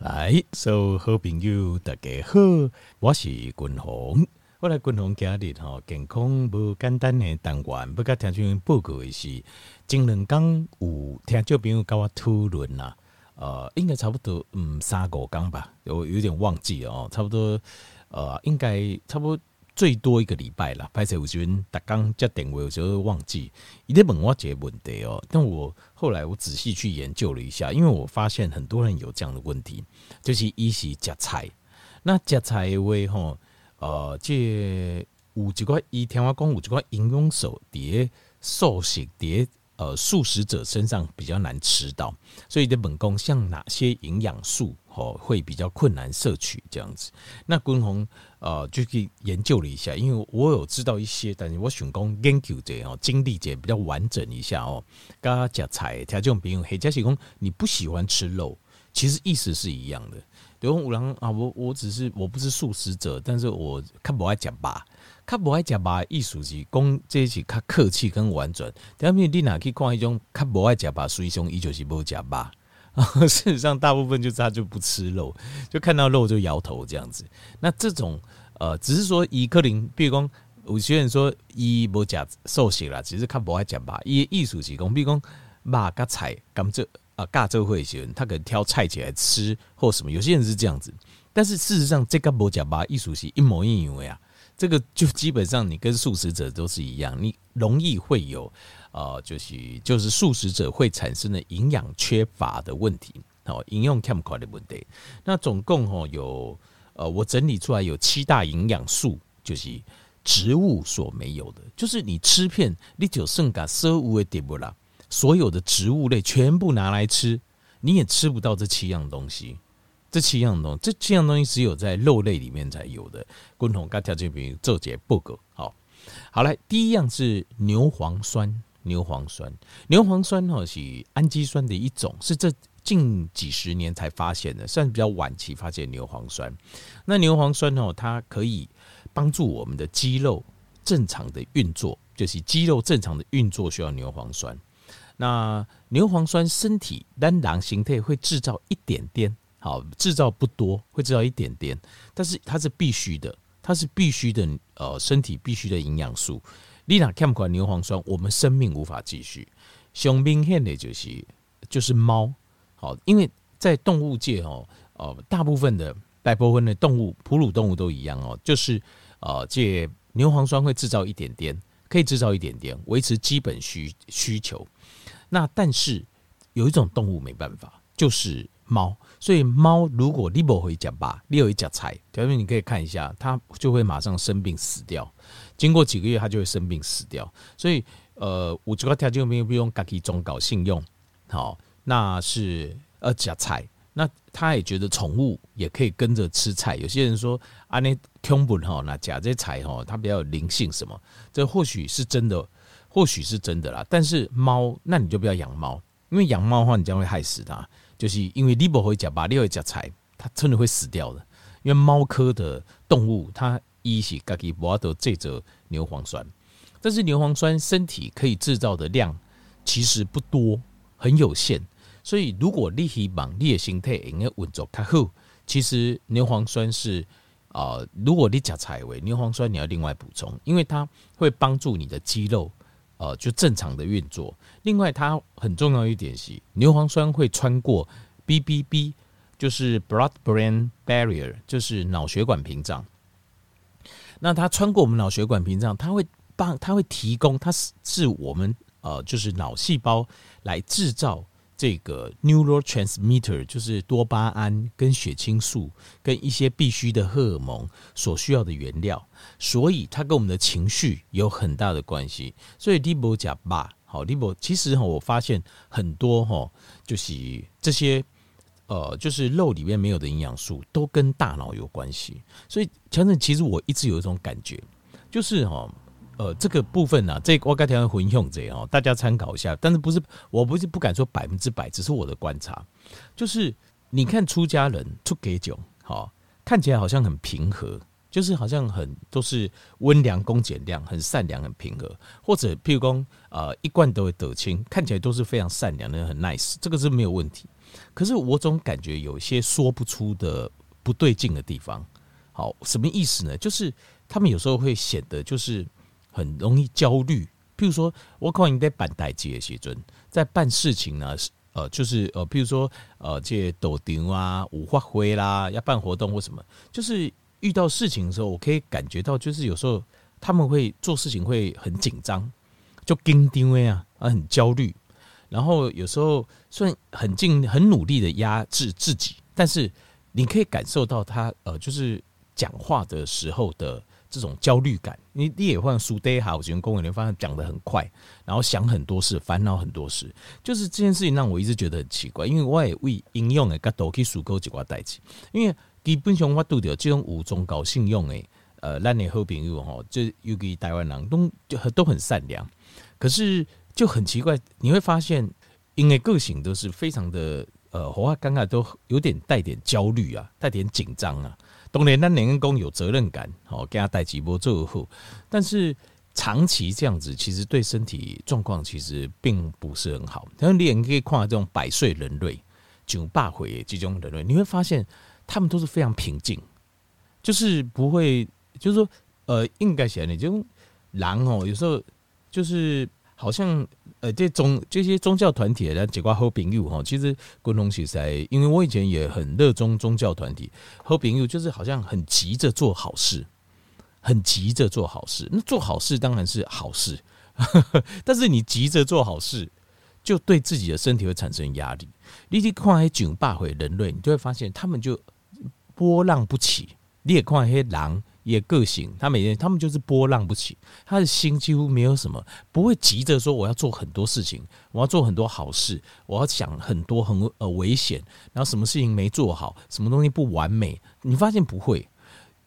来，所有好朋友大家好，我是君鸿。我来君鸿今日吼健康无简单的单元，要甲听众报告的是，前两天有听众朋友跟我讨论啦，呃，应该差不多嗯三五天吧，我有点忘记哦，差不多呃，应该差不多。最多一个礼拜了，拍摄有时阵，逐工接电话有时候忘记。伊咧问我一个问题哦，但我后来我仔细去研究了一下，因为我发现很多人有这样的问题，就是伊是食菜，那食菜的话吼，呃，这有一寡伊听我讲有一寡营养素伫素食伫呃素食者身上比较难吃到，所以的本宫像哪些营养素吼会比较困难摄取这样子，那君鸿。呃，就去研究了一下，因为我有知道一些，但是我想讲研究者哦，经历者比较完整一下哦。刚刚讲菜，他这种朋友，或者是讲你不喜欢吃肉，其实意思是一样的。比如五郎啊，我我只是我不是素食者，但是我较不爱讲吧，较不爱讲吧，意思是讲这是较客气跟婉转。但是你哪去看一种较不爱讲吧，所以说伊就是不讲吧。事实上，大部分就是他就不吃肉，就看到肉就摇头这样子。那这种呃，只是说以克林，比如讲有些人说伊不食素食啦，只是看不爱食吧。伊艺术是讲，比如讲肉跟菜，甘蔗啊，尬这会些人他可能挑菜起来吃或什么。有些人是这样子，但是事实上这个不讲吧，艺术是一模一样呀。这个就基本上你跟素食者都是一样，你容易会有。呃，就是就是素食者会产生的营养缺乏的问题，哦，营养欠缺的问题。那总共哦有呃，我整理出来有七大营养素，就是植物所没有的，就是你吃片你就剩个生物的点不啦，所有的植物类全部拿来吃，你也吃不到这七样东西。这七样东，这七样东西只有在肉类里面才有的。共同跟条件比做解不够，好，好来，第一样是牛磺酸。牛磺酸，牛磺酸哈是氨基酸的一种，是这近几十年才发现的，算是比较晚期发现牛磺酸。那牛磺酸哦，它可以帮助我们的肌肉正常的运作，就是肌肉正常的运作需要牛磺酸。那牛磺酸身体单囊形态会制造一点点，好，制造不多，会制造一点点，但是它是必须的，它是必须的，呃，身体必须的营养素。你若欠款牛磺酸，我们生命无法继续。熊明显的就是就是猫，好，因为在动物界哦，呃，大部分的大部分的动物，哺乳动物都一样哦，就是呃，这牛磺酸会制造一点点，可以制造一点点，维持基本需需求。那但是有一种动物没办法，就是猫。所以猫如果你不会讲吧，你有一讲菜，条件你可以看一下，它就会马上生病死掉。经过几个月，它就会生病死掉。所以，呃，我这个条件没有不用自己忠告信用，好，那是呃夹菜。那他也觉得宠物也可以跟着吃菜。有些人说啊，那恐怖哈，那夹这菜哈，它比较有灵性什么？这或许是真的，或许是真的啦。但是猫，那你就不要养猫，因为养猫的话，你将会害死它。就是因为你不会夹吧，你会夹菜，它真的会死掉的。因为猫科的动物，它一是自己无法得这则牛磺酸，但是牛磺酸身体可以制造的量其实不多，很有限。所以如果你希望你的心态应该运作较好，其实牛磺酸是啊、呃，如果你加菜为牛磺酸，你要另外补充，因为它会帮助你的肌肉呃就正常的运作。另外，它很重要一点是牛磺酸会穿过 BBB，就是 Blood-Brain Barrier，就是脑血管屏障。那它穿过我们脑血管屏障，它会帮，它会提供，它是是我们呃，就是脑细胞来制造这个 neurotransmitter，就是多巴胺跟血清素跟一些必须的荷尔蒙所需要的原料，所以它跟我们的情绪有很大的关系。所以利伯甲巴好利伯，其实哈，我发现很多哈，就是这些。呃，就是肉里面没有的营养素都跟大脑有关系，所以强正其实我一直有一种感觉，就是哈，呃，这个部分呢、啊，这我该条混用这样，大家参考一下。但是不是，我不是不敢说百分之百，只是我的观察，就是你看出家人出给酒，好看起来好像很平和，就是好像很都是温良恭俭让，很善良，很平和，或者譬如说呃一贯都会得清，看起来都是非常善良的，很 nice，这个是没有问题。可是我总感觉有一些说不出的不对劲的地方。好，什么意思呢？就是他们有时候会显得就是很容易焦虑。譬如说，我可能在办代志的时阵，在办事情呢，呃，就是呃，譬如说呃，这些抖场啊、五花灰啦，要办活动或什么，就是遇到事情的时候，我可以感觉到，就是有时候他们会做事情会很紧张，就紧张啊，啊，很焦虑。然后有时候虽然很尽很努力的压制自己，但是你可以感受到他呃，就是讲话的时候的。这种焦虑感，你你也会输得好，我觉得公务员发现讲得很快，然后想很多事，烦恼很多事，就是这件事情让我一直觉得很奇怪。因为我也为应用的角度去思考几挂代志，因为基本上我拄到这种有宗教信用的，呃，咱的好朋友哈，就尤其台湾人都就都很善良，可是就很奇怪，你会发现，因为个性都是非常的，呃，我刚刚都有点带点焦虑啊，带点紧张啊。当然，咱员工有责任感，好给他带几波做后，但是长期这样子，其实对身体状况其实并不是很好。但是你也可以看这种百岁人类、九八回这种人类，你会发现他们都是非常平静，就是不会，就是说，呃，应该写你这种狼哦，有时候就是好像。呃，这宗这些宗教团体的结果好朋友哈，其实共同其实，因为我以前也很热衷宗教团体，好朋友就是好像很急着做好事，很急着做好事。那做好事当然是好事，但是你急着做好事，就对自己的身体会产生压力。你去看那九八回人类，你就会发现他们就波浪不起。你也看那些狼。也个性，他每天他们就是波浪不起，他的心几乎没有什么，不会急着说我要做很多事情，我要做很多好事，我要想很多很呃危险，然后什么事情没做好，什么东西不完美，你发现不会？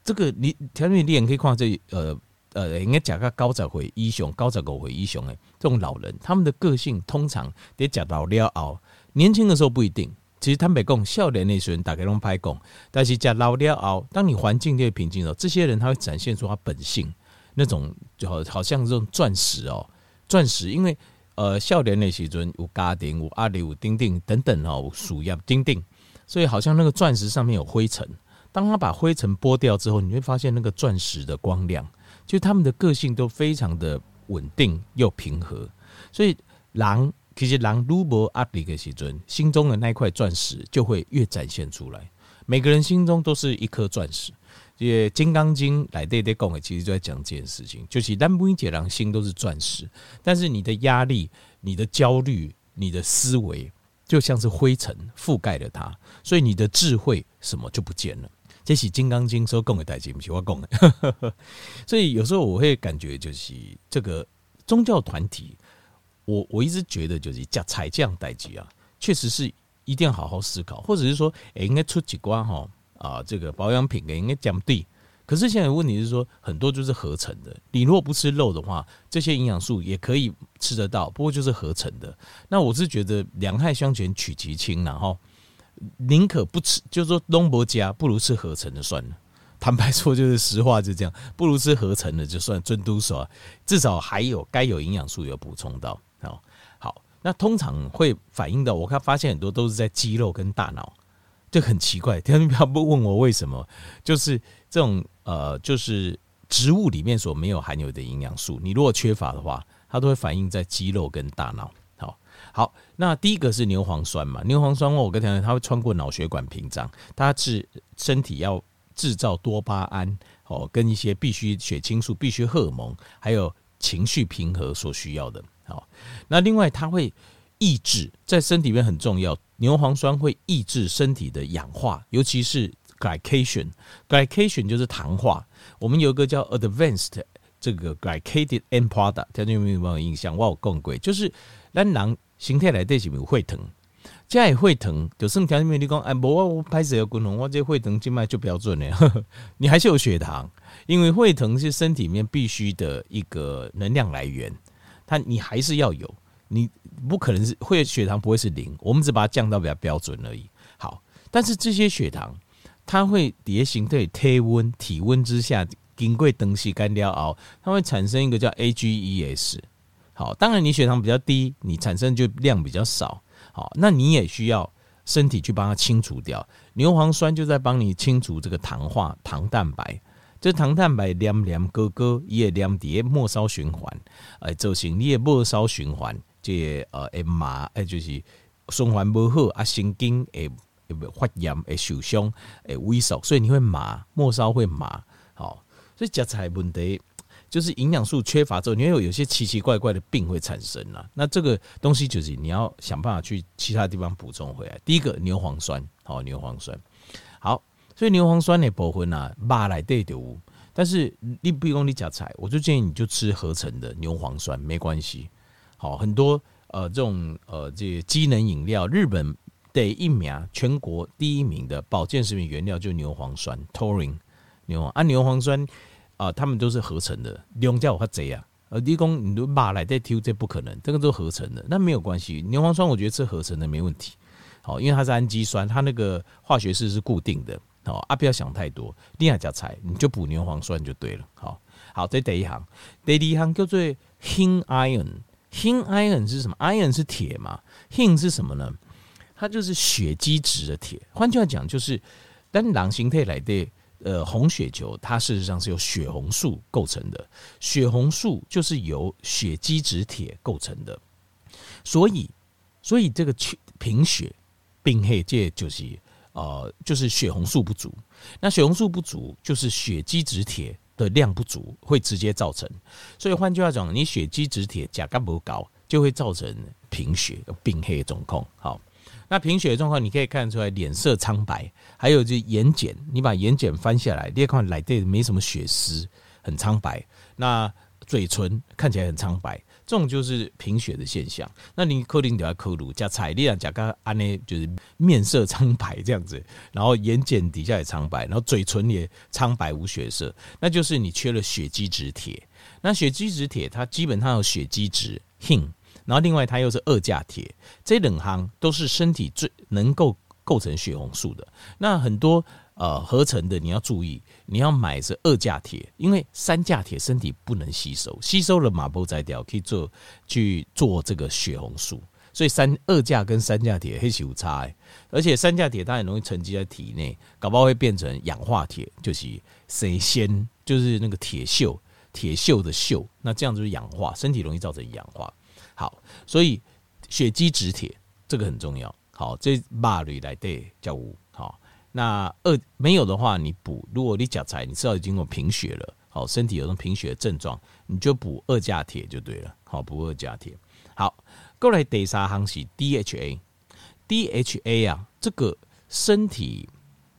这个你条件你也可以看这呃呃，应该讲个高十岁以上，高十五岁以上的这种老人，他们的个性通常得讲到了熬，年轻的时候不一定。其实坦白讲，笑脸那些人大概拢拍讲，但是在老了后，当你环境越平静的时候，这些人他会展现出他本性那种，就好好像这种钻石哦，钻石，因为呃笑脸那时阵有家庭有阿里有丁丁等等哦，树叶丁丁，所以好像那个钻石上面有灰尘，当他把灰尘剥掉之后，你会发现那个钻石的光亮，就他们的个性都非常的稳定又平和，所以狼。其实人越没压力的时尊，心中的那块钻石就会越展现出来。每个人心中都是一颗钻石。这《金刚经》来对对讲的，其实就在讲这件事情，就是咱每一个人心都是钻石，但是你的压力、你的焦虑、你的思维，就像是灰尘覆盖了它，所以你的智慧什么就不见了。这是《金刚经》说讲的代志，不是我讲的。所以有时候我会感觉，就是这个宗教团体。我我一直觉得就是讲采这样代志啊，确实是一定要好好思考，或者是说，哎，应该出几关哈啊，这个保养品应该讲对。可是现在问题是说，很多就是合成的，你如果不吃肉的话，这些营养素也可以吃得到，不过就是合成的。那我是觉得两害相权取其轻，然后宁可不吃，就是说东伯家不如吃合成的算了。坦白说，就是实话，就这样，不如吃合成的就算尊嘟手，至少还有该有营养素有补充到。那通常会反映到，我看发现很多都是在肌肉跟大脑，就很奇怪。天不要不问我为什么，就是这种呃，就是植物里面所没有含有的营养素，你如果缺乏的话，它都会反映在肌肉跟大脑。好，好，那第一个是牛磺酸嘛，牛磺酸我跟你讲，它会穿过脑血管屏障，它是身体要制造多巴胺哦，跟一些必须血清素、必须荷尔蒙，还有情绪平和所需要的。好，那另外它会抑制在身体里面很重要，牛磺酸会抑制身体的氧化，尤其是 glycation，glycation 就是糖化。我们有一个叫 advanced 这个 glycated end product，大家有没有印象？我有讲过，就是咱人形态来对是会疼，这也会疼，就剩条件面你讲，哎，我我拍摄要滚红，我这会疼静脉就标准了，你还是有血糖，因为会疼是身体里面必须的一个能量来源。它你还是要有，你不可能是会血糖不会是零，我们只把它降到比较标准而已。好，但是这些血糖它会叠形对体温体温之下，经过东西干掉熬，它会产生一个叫 AGEs。好，当然你血糖比较低，你产生就量比较少。好，那你也需要身体去帮它清除掉。牛磺酸就在帮你清除这个糖化糖蛋白。这糖蛋白黏黏哥哥伊会黏在末梢循环，哎，造成你的末梢循环，这呃会麻，哎，就是循环不好啊，神经会会发炎，会受伤，会萎缩，所以你会麻，末梢会麻。好，所以食菜问题就是营养素缺乏之后，你会有有些奇奇怪怪的病会产生了。那这个东西就是你要想办法去其他地方补充回来。第一个牛磺酸，好，牛磺酸，好。所以牛磺酸的部分啊，肉内底就有，但是你不用你加菜，我就建议你就吃合成的牛磺酸，没关系。好，很多呃这种呃这个机能饮料，日本第一名，全国第一名的保健食品原料就是牛磺酸 Taurine 牛磺啊，牛磺酸啊、呃，他们都是合成的，量叫我发贼啊，呃，你讲你都肉内底抽，这不可能，这个都合成的，那没有关系。牛磺酸我觉得吃合成的没问题，好，因为它是氨基酸，它那个化学式是固定的。好啊，不要想太多。另外加菜，你就补牛磺酸就对了。好，好，这第一行，第二行叫做 Heme Iron。Heme Iron 是什么？Iron 是铁嘛？Heme 是什么呢？它就是血基质的铁。换句话讲，就是单狼形态来的呃红血球，它事实上是由血红素构成的。血红素就是由血基质铁构成的。所以，所以这个缺贫血病害这就是。呃，就是血红素不足，那血红素不足就是血基质铁的量不足，会直接造成。所以换句话讲，你血基质铁甲干不高，就会造成贫血、病黑的状况。好，那贫血的状况，你可以看出来脸色苍白，还有就眼睑，你把眼睑翻下来，你看来对没什么血丝，很苍白。那嘴唇看起来很苍白。这种就是贫血的现象。那你可能就要考虑加彩粒啊，加个安呢，就是面色苍白这样子，然后眼睑底下也苍白，然后嘴唇也苍白无血色，那就是你缺了血基质铁。那血基质铁它基本上有血基质 hem，然后另外它又是二价铁，这两行都是身体最能够构成血红素的。那很多。呃，合成的你要注意，你要买是二价铁，因为三价铁身体不能吸收，吸收了马波摘掉，可以做去做这个血红素，所以三二价跟三价铁黑是有差，而且三价铁它很容易沉积在体内，搞不好会变成氧化铁，就是谁先就是那个铁锈，铁锈的锈，那这样就氧化，身体容易造成氧化。好，所以血基质铁这个很重要。好，这马驴来对叫五。那二没有的话，你补。如果你脚材你知道已经有贫血了，好，身体有种贫血的症状，你就补二价铁就对了。好，补二价铁。好，过来第三行是 DHA，DHA 啊，这个身体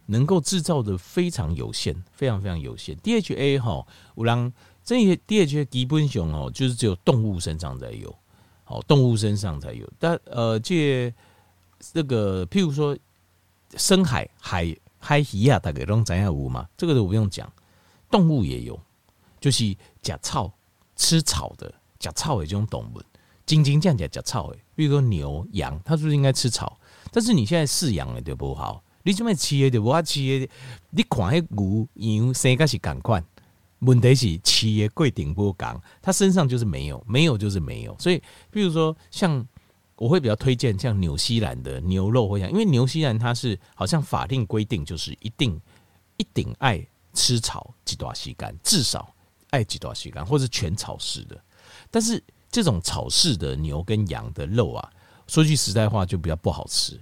能够制造的非常有限，非常非常有限。DHA 哈，我让这些 DHA 基本上哦，就是只有动物身上才有，好，动物身上才有。但呃，这这个譬如说。深海海海鱼啊，大概拢知影有嘛？这个都不用讲，动物也有，就是食草吃草的，食草的这种动物，真真正正食草的，比如说牛羊，它是不是应该吃草？但是你现在饲养的就不好，你怎么饲的就不好饲的？你看那牛羊生个是赶快，问题是饲的过程不讲，它身上就是没有，没有就是没有。所以，比如说像。我会比较推荐像纽西兰的牛肉，或像，因为纽西兰它是好像法定规定，就是一定一定爱吃草几多西干，至少爱几多西干，或是全草式的。但是这种草式的牛跟羊的肉啊，说句实在话就比较不好吃，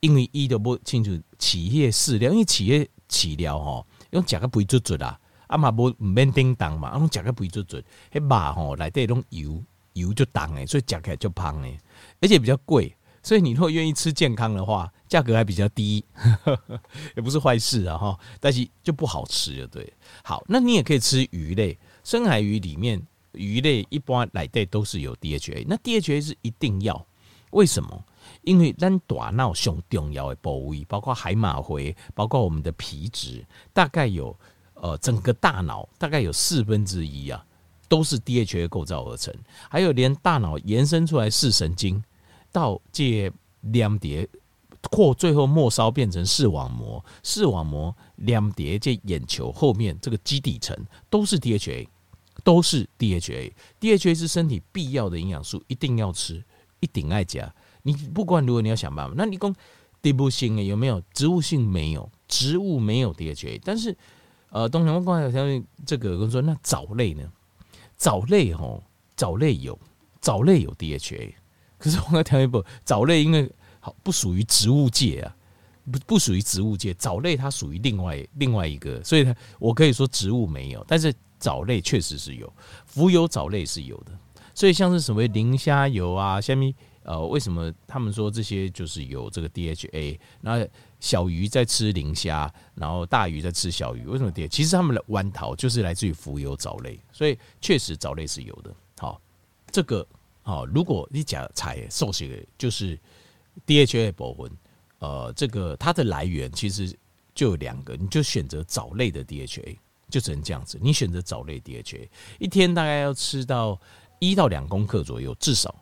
因为一都不清楚企业饲料，因为企业饲料哈用甲个不会做做啦，啊嘛不唔免叮当嘛，啊用甲个不会做做，迄肉吼来带种油油就重诶，所以食起来就胖诶。而且比较贵，所以你如果愿意吃健康的话，价格还比较低，呵 呵也不是坏事啊哈。但是就不好吃，就对。好，那你也可以吃鱼类，深海鱼里面鱼类一般来对都是有 DHA，那 DHA 是一定要，为什么？因为咱大脑上重要的部位，包括海马回，包括我们的皮质，大概有呃整个大脑大概有四分之一啊。都是 DHA 构造而成，还有连大脑延伸出来视神经到这两碟或最后末梢变成视网膜，视网膜两叠这眼球后面这个基底层都是 DHA，都是 DHA，DHA 是身体必要的营养素，一定要吃，一定爱加。你不管如果你要想办法，那你讲植物性的有没有？植物性没有，植物没有 DHA，但是呃，东阳光相信这个跟说，那藻类呢？藻类吼，藻类有，藻类有 DHA，可是我要调一步，藻类因为好。不属于植物界啊，不不属于植物界，藻类它属于另外另外一个，所以它我可以说植物没有，但是藻类确实是有，浮游藻类是有的，所以像是什么磷虾油啊，下面呃，为什么他们说这些就是有这个 DHA？那小鱼在吃磷虾，然后大鱼在吃小鱼，为什么跌其实他们的弯桃就是来自于浮游藻类，所以确实藻类是有的。好，这个好，如果你讲采受血就是。DHA 部分，呃，这个它的来源其实就有两个，你就选择藻类的 DHA，就只能这样子。你选择藻类 DHA，一天大概要吃到一到两公克左右，至少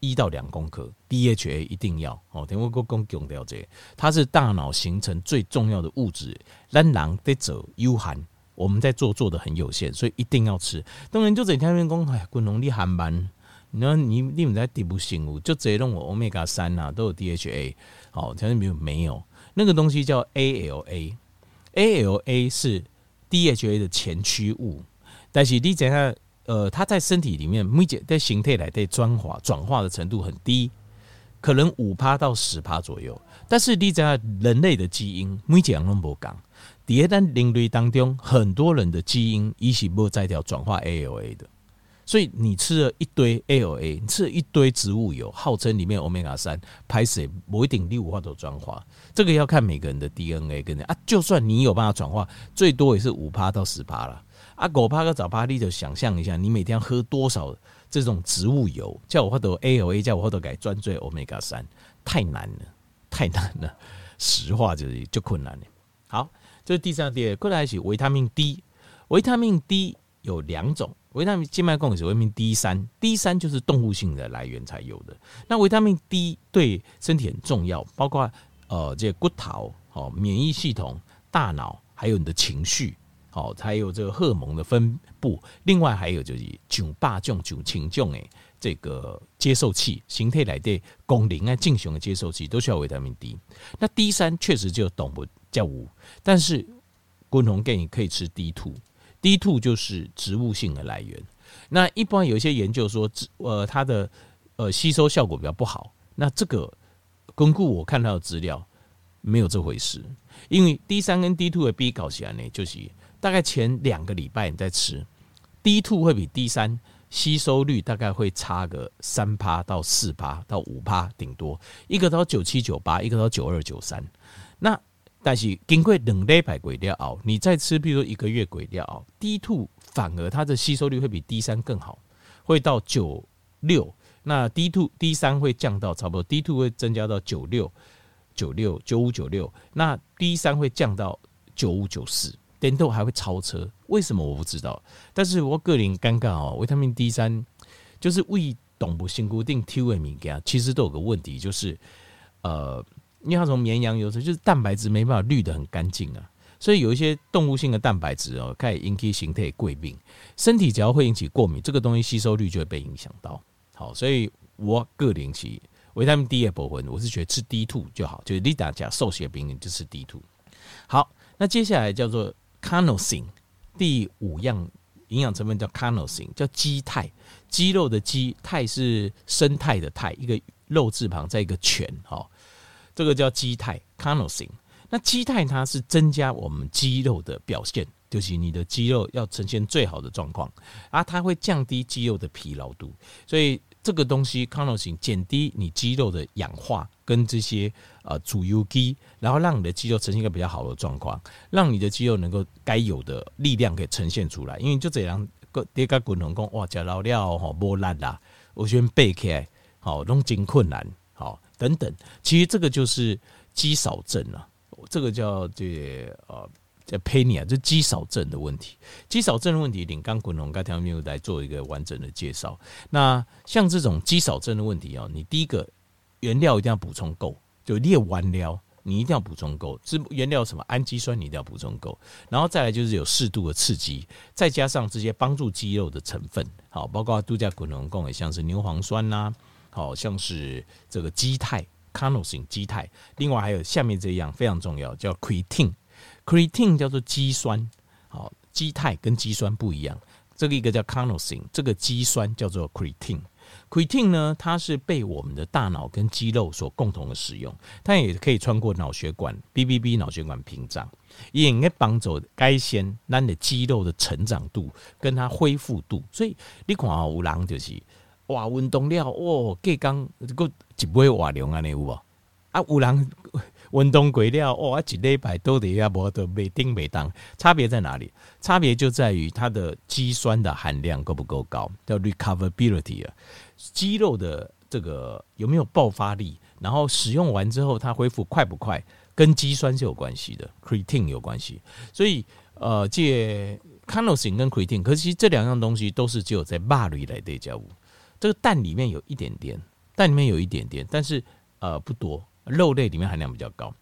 一到两公克 DHA 一定要哦。等我讲强调这个，它是大脑形成最重要的物质。咱人得走有限，我们在做做的很有限，所以一定要吃。当然就整天人讲，哎，滚农力还慢。那你你们在底部性物就直接用我欧米伽三呐，都有 DHA，好，条件比如没有那个东西叫 ALA，ALA 是 DHA 的前驱物，但是你讲下，呃，它在身体里面每节在形态来对转化转化的程度很低，可能五趴到十趴左右。但是你讲下人类的基因每节都不讲，第二单人类当中很多人的基因一起不在掉转化 ALA 的。所以你吃了一堆 ALA，你吃了一堆植物油，号称里面欧米伽三，拍摄某一定第五化都转化，这个要看每个人的 DNA 跟啊，就算你有办法转化，最多也是五趴到十趴了啊，狗趴跟十趴，你就想象一下，你每天要喝多少这种植物油，叫我话都 ALA，叫我话都改专做欧米伽三，太难了，太难了，实话就是就困难了。好，这是第三点，过来是维他命 D，维他命 D 有两种。维他命静脉供给是维他命 D 三，D 三就是动物性的来源才有的。那维他命 D 对身体很重要，包括呃这个骨头、哦免疫系统、大脑，还有你的情绪，好，还有这个荷尔蒙的分布。另外还有就是九霸种九情种诶，这个接受器形态来的功能啊，进行的接受器都需要维他命 D。那 D 三确实就动物较无，但是滚红建议可以吃 D two。D two 就是植物性的来源，那一般有一些研究说，呃，它的呃吸收效果比较不好。那这个根据我看到的资料，没有这回事。因为 D 三跟 D two 的比搞起来呢，就是大概前两个礼拜你在吃 D two 会比 D 三吸收率大概会差个三趴到四趴到五趴，顶多一个到九七九八，一个到九二九三。那但是经过两礼拜过了后，你再吃，比如说一个月过了后，D two 反而它的吸收率会比 D 三更好，会到九六。那 D two D 三会降到差不多，D two 会增加到九六九六九五九六，那 D 三会降到九五九四，点都还会超车。为什么我不知道？但是我个人尴尬哦，维他命 D 三就是为动不性固定 T 为物件，其实都有个问题，就是呃。因为它从绵羊油脂，就是蛋白质没办法滤得很干净啊，所以有一些动物性的蛋白质哦，可以引起形态过敏，身体只要会引起过敏，这个东西吸收率就会被影响到。好，所以我个人是维他命 D 也不分，我是觉得吃 D two 就好，就是你大家受血病人就吃 D two。好，那接下来叫做 Carnosine，第五样营养成分叫 Carnosine，叫肌肽，肌肉的肌，肽是生态的肽，一个肉字旁再一个犬，哈。这个叫肌肽 carnosine 那肌肽它是增加我们肌肉的表现，就是你的肌肉要呈现最好的状况，啊，它会降低肌肉的疲劳度，所以这个东西 carnosine 减低你肌肉的氧化跟这些呃主油基，然后让你的肌肉呈现一个比较好的状况，让你的肌肉能够该有的力量可以呈现出来，因为就这样个跌个滚筒工哇，吃老料哈波烂啦，我先背起来好，弄真困难好。等等，其实这个就是肌少症啊，这个叫这呃叫 penia，就肌少症的问题。肌少症的问题，领刚滚龙刚条没有来做一个完整的介绍。那像这种肌少症的问题哦，你第一个原料一定要补充够，就列完料，你一定要补充够。是原料什么氨基酸，你一定要补充够。然后再来就是有适度的刺激，再加上这些帮助肌肉的成分，好，包括度假滚龙贡，像是牛磺酸呐、好像是这个肌肽 carnosine 肌肽。另外还有下面这一样非常重要，叫 creatine Creatine 叫做肌酸，好，肌肽跟肌酸不一样。这个一个叫 carnosine，这个肌酸叫做 creatine。creatine 呢，它是被我们的大脑跟肌肉所共同的使用，它也可以穿过脑血管 BBB 脑血管屏障，也应该帮助改善咱的肌肉的成长度跟它恢复度。所以你看啊，有人就是哇运动了哦，隔刚个一杯瓦凉啊，你有无？啊，有人。运动过了，哦，一礼拜都得要无都没叮每当，差别在哪里？差别就在于它的肌酸的含量够不够高，叫 recoverability 啊，肌肉的这个有没有爆发力，然后使用完之后它恢复快不快，跟肌酸是有关系的，creatine 有关系。所以呃，借 carnosine 跟 creatine，可是其实这两样东西都是只有在肉类来的交互，这个蛋里面有一点点，蛋里面有一点点，但是呃不多。肉类里面含量比较高，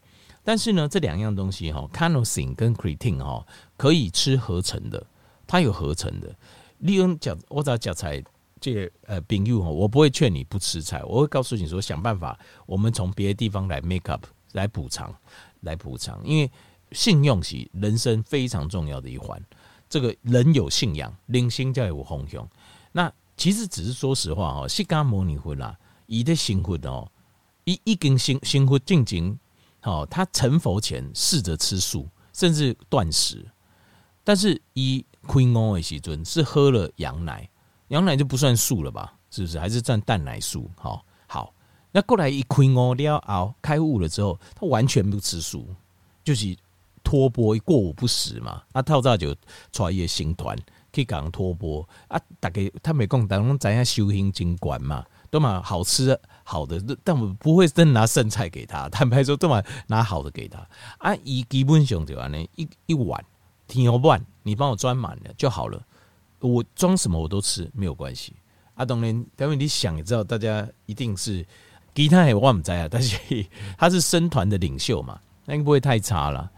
但是呢，这两样东西哈，carnosine 跟 creatine 哈，可以吃合成的，它有合成的。利用讲，我只要讲菜，这呃，朋友哈，我不会劝你不吃菜，我会告诉你说，想办法，我们从别的地方来 make up，来补偿，来补偿。因为信用是人生非常重要的一环，这个人有信仰，灵性才有方向。那其实只是说实话哈，释迦牟尼佛啦，以的幸福哦。一一根辛辛苦进京，好，他成佛前试着吃素，甚至断食，但是一亏哦的时阵是喝了羊奶，羊奶就不算素了吧？是不是？还是占蛋奶素？好，好，那过来一亏哦了后开悟了之后，他完全不吃素，就是托钵过午不食嘛。那套早就出一个新团去讲托钵啊，大概他没讲，当中咱要修行经管嘛。都嘛好吃好的，但我不会真拿剩菜给他。坦白说，都嘛拿好的给他。啊，一基本上就完呢，一一碗挺好碗，你帮我装满了就好了。我装什么我都吃，没有关系。啊，当然，因为你想也知道，大家一定是吉他也我不知啊，但是他是生团的领袖嘛，那应该不会太差了。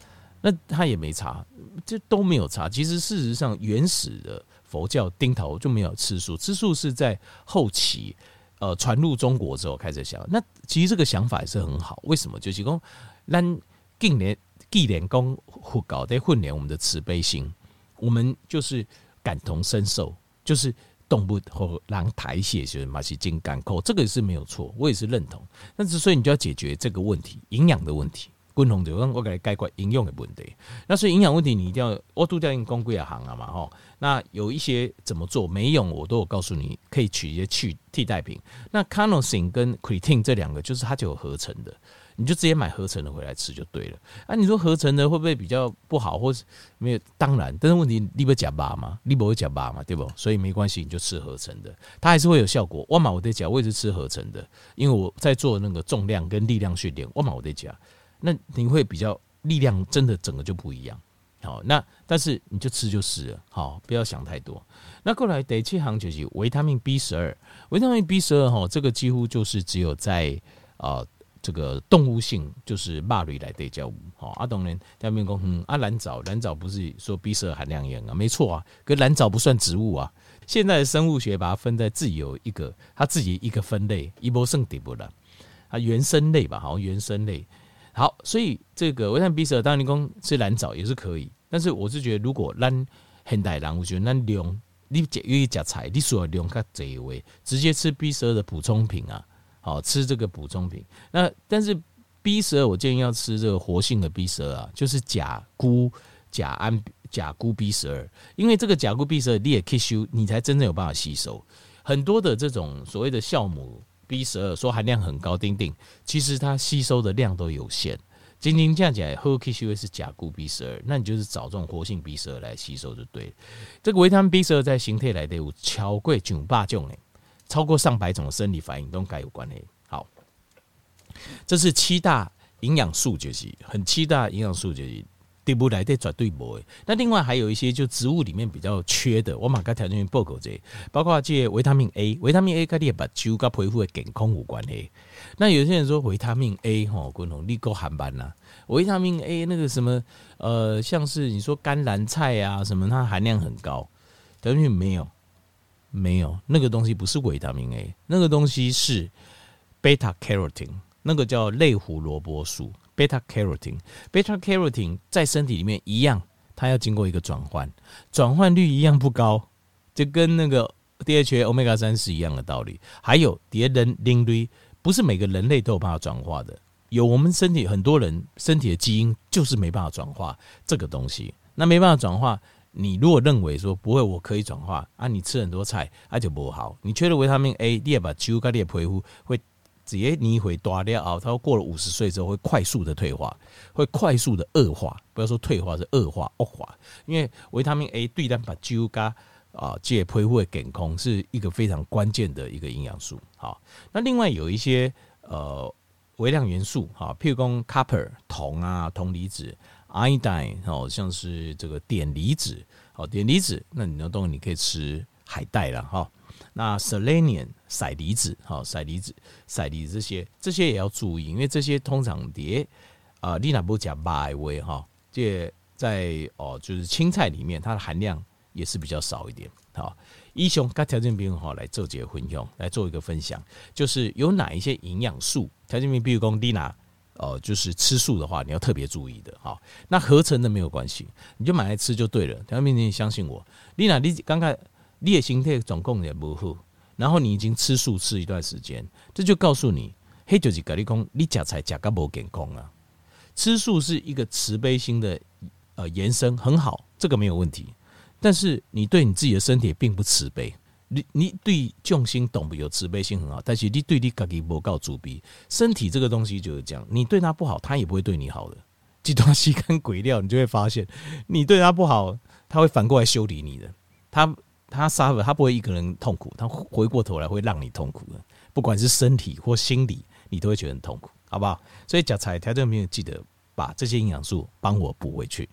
那他也没差，这都没有差。其实事实上，原始的佛教丁头就没有吃素，吃素是在后期。呃，传入中国之后开始想，那其实这个想法也是很好。为什么？就是说，咱近年纪念讲佛教在训练我们的慈悲心，我们就是感同身受，就是动物和让抬血就是马西金干扣，这个也是没有错，我也是认同。但是所以你就要解决这个问题，营养的问题。共同就我给你概括营养的问题，那所以营养问题你一定要我都在公贵行啊嘛吼，那有一些怎么做没用，我都有告诉你可以取一些去替代品。那 carnosine 跟 creatine 这两个就是它就有合成的，你就直接买合成的回来吃就对了。啊，你说合成的会不会比较不好，或是没有？当然，但是问题你不假巴嘛，你不会假巴嘛，对不？所以没关系，你就吃合成的，它还是会有效果。我嘛我得讲，我也是吃合成的，因为我在做那个重量跟力量训练，我嘛我得讲。那你会比较力量真的整个就不一样，好，那但是你就吃就是了，好，不要想太多。那过来第七行就是维他命 B 十二，维他命 B 十二哈，这个几乎就是只有在啊这个动物性，就是肉类来对叫好。阿东人下面讲，嗯，阿蓝藻，蓝藻不是说 B 十二含量严啊？没错啊，可蓝藻不算植物啊。现在的生物学把它分在自己有一个它自己一个分类，一波胜底部的，啊，原生类吧，好像原生类。好，所以这个维他 B 十二，当然你讲吃蓝藻也是可以，但是我是觉得，如果咱现代人，我觉得咱量你节约食菜，你需要量较侪位，直接吃 B 十二的补充品啊，好吃这个补充品。那但是 B 十二，我建议要吃这个活性的 B 十二啊，就是甲钴、甲胺、甲钴 B 十二，因为这个甲钴 B 十二你也吸收，你才真正有办法吸收很多的这种所谓的酵母。B 十二说含量很高，丁丁，其实它吸收的量都有限。仅仅这样讲，喝 K 吸 V 是甲固 B 十二，那你就是找这种活性 B 十二来吸收就对了。这个维他命 B 十二在形态来的有超过九百种诶，超过上百种的生理反应都该有关的。好，这是七大营养素，就是很七大营养素，就是植物来的绝对不会。那另外还有一些就植物里面比较缺的，我马上条件报告这，包括这维他命 A，维他命 A 跟你把酒跟皮肤的健康有关系。那有些人说维他命 A 吼，共同你够含班呐？维他命 A 那个什么呃，像是你说甘蓝菜啊什么，它含量很高，等于没有没有那个东西不是维他命 A，那个东西是 beta carotene，那个叫类胡萝卜素。Beta carotene，beta carotene 在身体里面一样，它要经过一个转换，转换率一样不高，就跟那个 DHA omega 三是一样的道理。还有别人领域，不是每个人类都有办法转化的，有我们身体很多人身体的基因就是没办法转化这个东西。那没办法转化，你如果认为说不会，我可以转化啊，你吃很多菜，那就不好。你缺了维他命 A，你也把肌肉跟你的皮肤会。直接你会大了啊，他说过了五十岁之后会快速的退化，会快速的恶化。不要说退化，是恶化恶化。因为维他命 A 对咱把肌肉啊，这皮肤的健康是一个非常关键的一个营养素。好，那另外有一些呃微量元素哈，譬如说 copper 铜啊，铜离子，iodine 哦，像是这个碘离子，好碘离子，那你能动你可以吃海带了哈。那 selenium 硒离子，好硒离子、硒离子这些，这些也要注意，因为这些通常碟啊，丽娜不讲百味哈，这在哦，就是青菜里面它的含量也是比较少一点。好，医生跟条件兵好来做结婚用来做一个分享，就是有哪一些营养素，条件兵比如说丽娜哦，就是吃素的话，你要特别注意的。哈，那合成的没有关系，你就买来吃就对了。条件兵，你相信我，丽娜你刚刚。你的心态总共也不好，然后你已经吃素吃一段时间，这就告诉你，黑就是跟你讲，你吃菜吃个不健康啊。吃素是一个慈悲心的呃延伸，很好，这个没有问题。但是你对你自己的身体并不慈悲，你你对众生懂不有慈悲心很好，但是你对你自己不够慈悲。身体这个东西就是这样，你对他不好，他也不会对你好的。这段时间鬼料，你就会发现，你对他不好，他会反过来修理你的。他。他杀了，他不会一个人痛苦，他回过头来会让你痛苦的，不管是身体或心理，你都会觉得很痛苦，好不好？所以，假财条件没有记得把这些营养素帮我补回去。